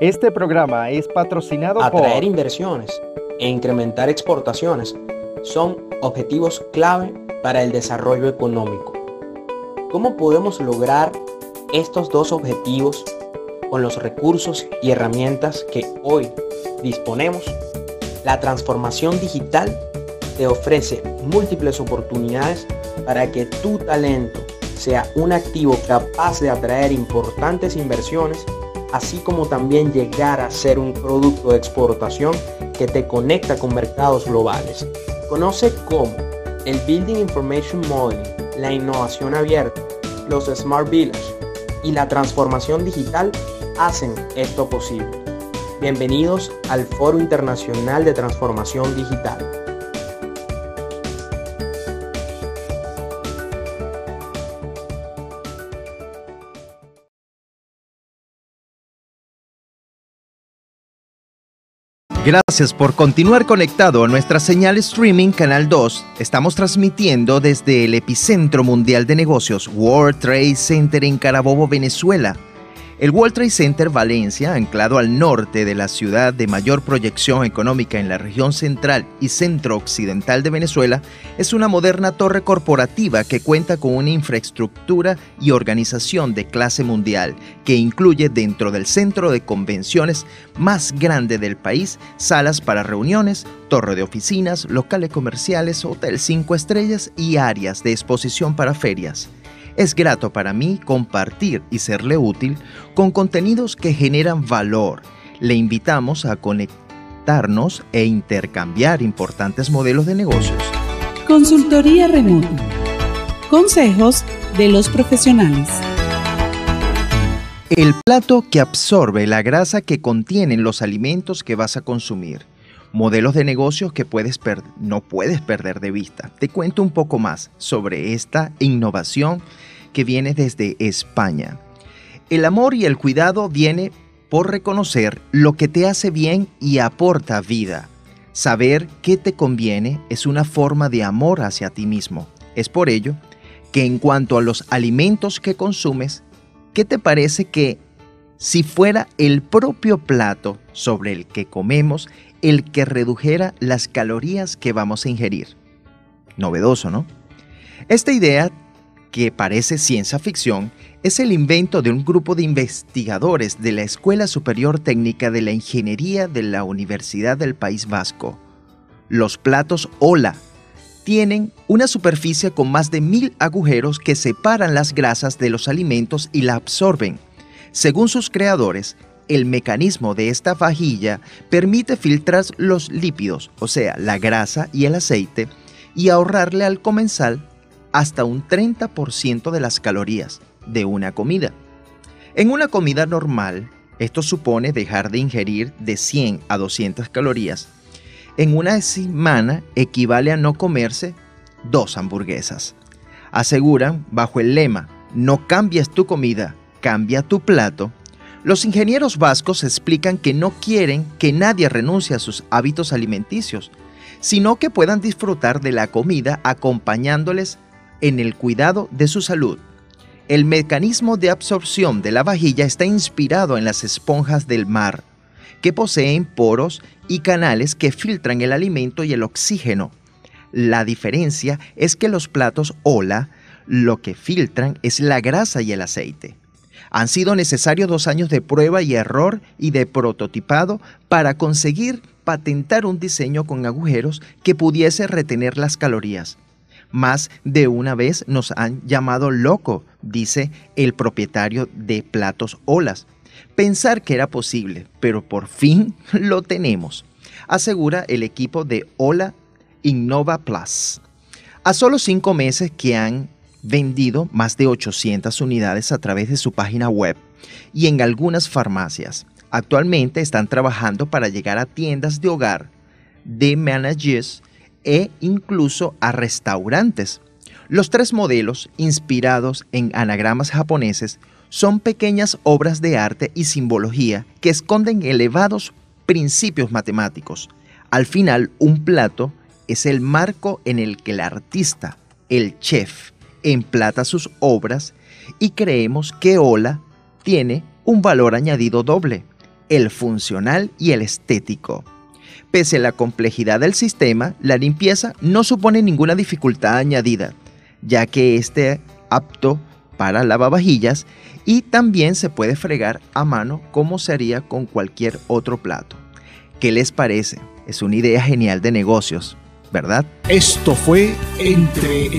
Este programa es patrocinado Atraer por Atraer inversiones e incrementar exportaciones son objetivos clave para el desarrollo económico. ¿Cómo podemos lograr estos dos objetivos con los recursos y herramientas que hoy disponemos? La transformación digital te ofrece múltiples oportunidades para que tu talento sea un activo capaz de atraer importantes inversiones, así como también llegar a ser un producto de exportación que te conecta con mercados globales. Conoce cómo el Building Information Modeling, la innovación abierta, los Smart Village y la transformación digital hacen esto posible. Bienvenidos al Foro Internacional de Transformación Digital. Gracias por continuar conectado a nuestra señal streaming Canal 2. Estamos transmitiendo desde el epicentro mundial de negocios World Trade Center en Carabobo, Venezuela. El World Trade Center Valencia, anclado al norte de la ciudad de mayor proyección económica en la región central y centro-occidental de Venezuela, es una moderna torre corporativa que cuenta con una infraestructura y organización de clase mundial, que incluye dentro del centro de convenciones más grande del país salas para reuniones, torre de oficinas, locales comerciales, hotel 5 estrellas y áreas de exposición para ferias. Es grato para mí compartir y serle útil con contenidos que generan valor. Le invitamos a conectarnos e intercambiar importantes modelos de negocios. Consultoría remota. Consejos de los profesionales. El plato que absorbe la grasa que contienen los alimentos que vas a consumir. Modelos de negocios que puedes no puedes perder de vista. Te cuento un poco más sobre esta innovación que viene desde España. El amor y el cuidado viene por reconocer lo que te hace bien y aporta vida. Saber qué te conviene es una forma de amor hacia ti mismo. Es por ello que en cuanto a los alimentos que consumes, ¿qué te parece que si fuera el propio plato sobre el que comemos el que redujera las calorías que vamos a ingerir? Novedoso, ¿no? Esta idea que parece ciencia ficción, es el invento de un grupo de investigadores de la Escuela Superior Técnica de la Ingeniería de la Universidad del País Vasco. Los platos OLA tienen una superficie con más de mil agujeros que separan las grasas de los alimentos y la absorben. Según sus creadores, el mecanismo de esta vajilla permite filtrar los lípidos, o sea, la grasa y el aceite, y ahorrarle al comensal hasta un 30% de las calorías de una comida. En una comida normal, esto supone dejar de ingerir de 100 a 200 calorías. En una semana equivale a no comerse dos hamburguesas. Aseguran, bajo el lema, no cambies tu comida, cambia tu plato, los ingenieros vascos explican que no quieren que nadie renuncie a sus hábitos alimenticios, sino que puedan disfrutar de la comida acompañándoles en el cuidado de su salud. El mecanismo de absorción de la vajilla está inspirado en las esponjas del mar, que poseen poros y canales que filtran el alimento y el oxígeno. La diferencia es que los platos Ola lo que filtran es la grasa y el aceite. Han sido necesarios dos años de prueba y error y de prototipado para conseguir patentar un diseño con agujeros que pudiese retener las calorías. Más de una vez nos han llamado loco, dice el propietario de Platos Olas. Pensar que era posible, pero por fin lo tenemos, asegura el equipo de Ola Innova Plus. A solo cinco meses que han vendido más de 800 unidades a través de su página web y en algunas farmacias. Actualmente están trabajando para llegar a tiendas de hogar, de managers e incluso a restaurantes. Los tres modelos, inspirados en anagramas japoneses, son pequeñas obras de arte y simbología que esconden elevados principios matemáticos. Al final, un plato es el marco en el que el artista, el chef, emplata sus obras y creemos que Ola tiene un valor añadido doble. el funcional y el estético. Pese a la complejidad del sistema, la limpieza no supone ninguna dificultad añadida, ya que esté apto para lavavajillas y también se puede fregar a mano como se haría con cualquier otro plato. ¿Qué les parece? Es una idea genial de negocios, ¿verdad? Esto fue entre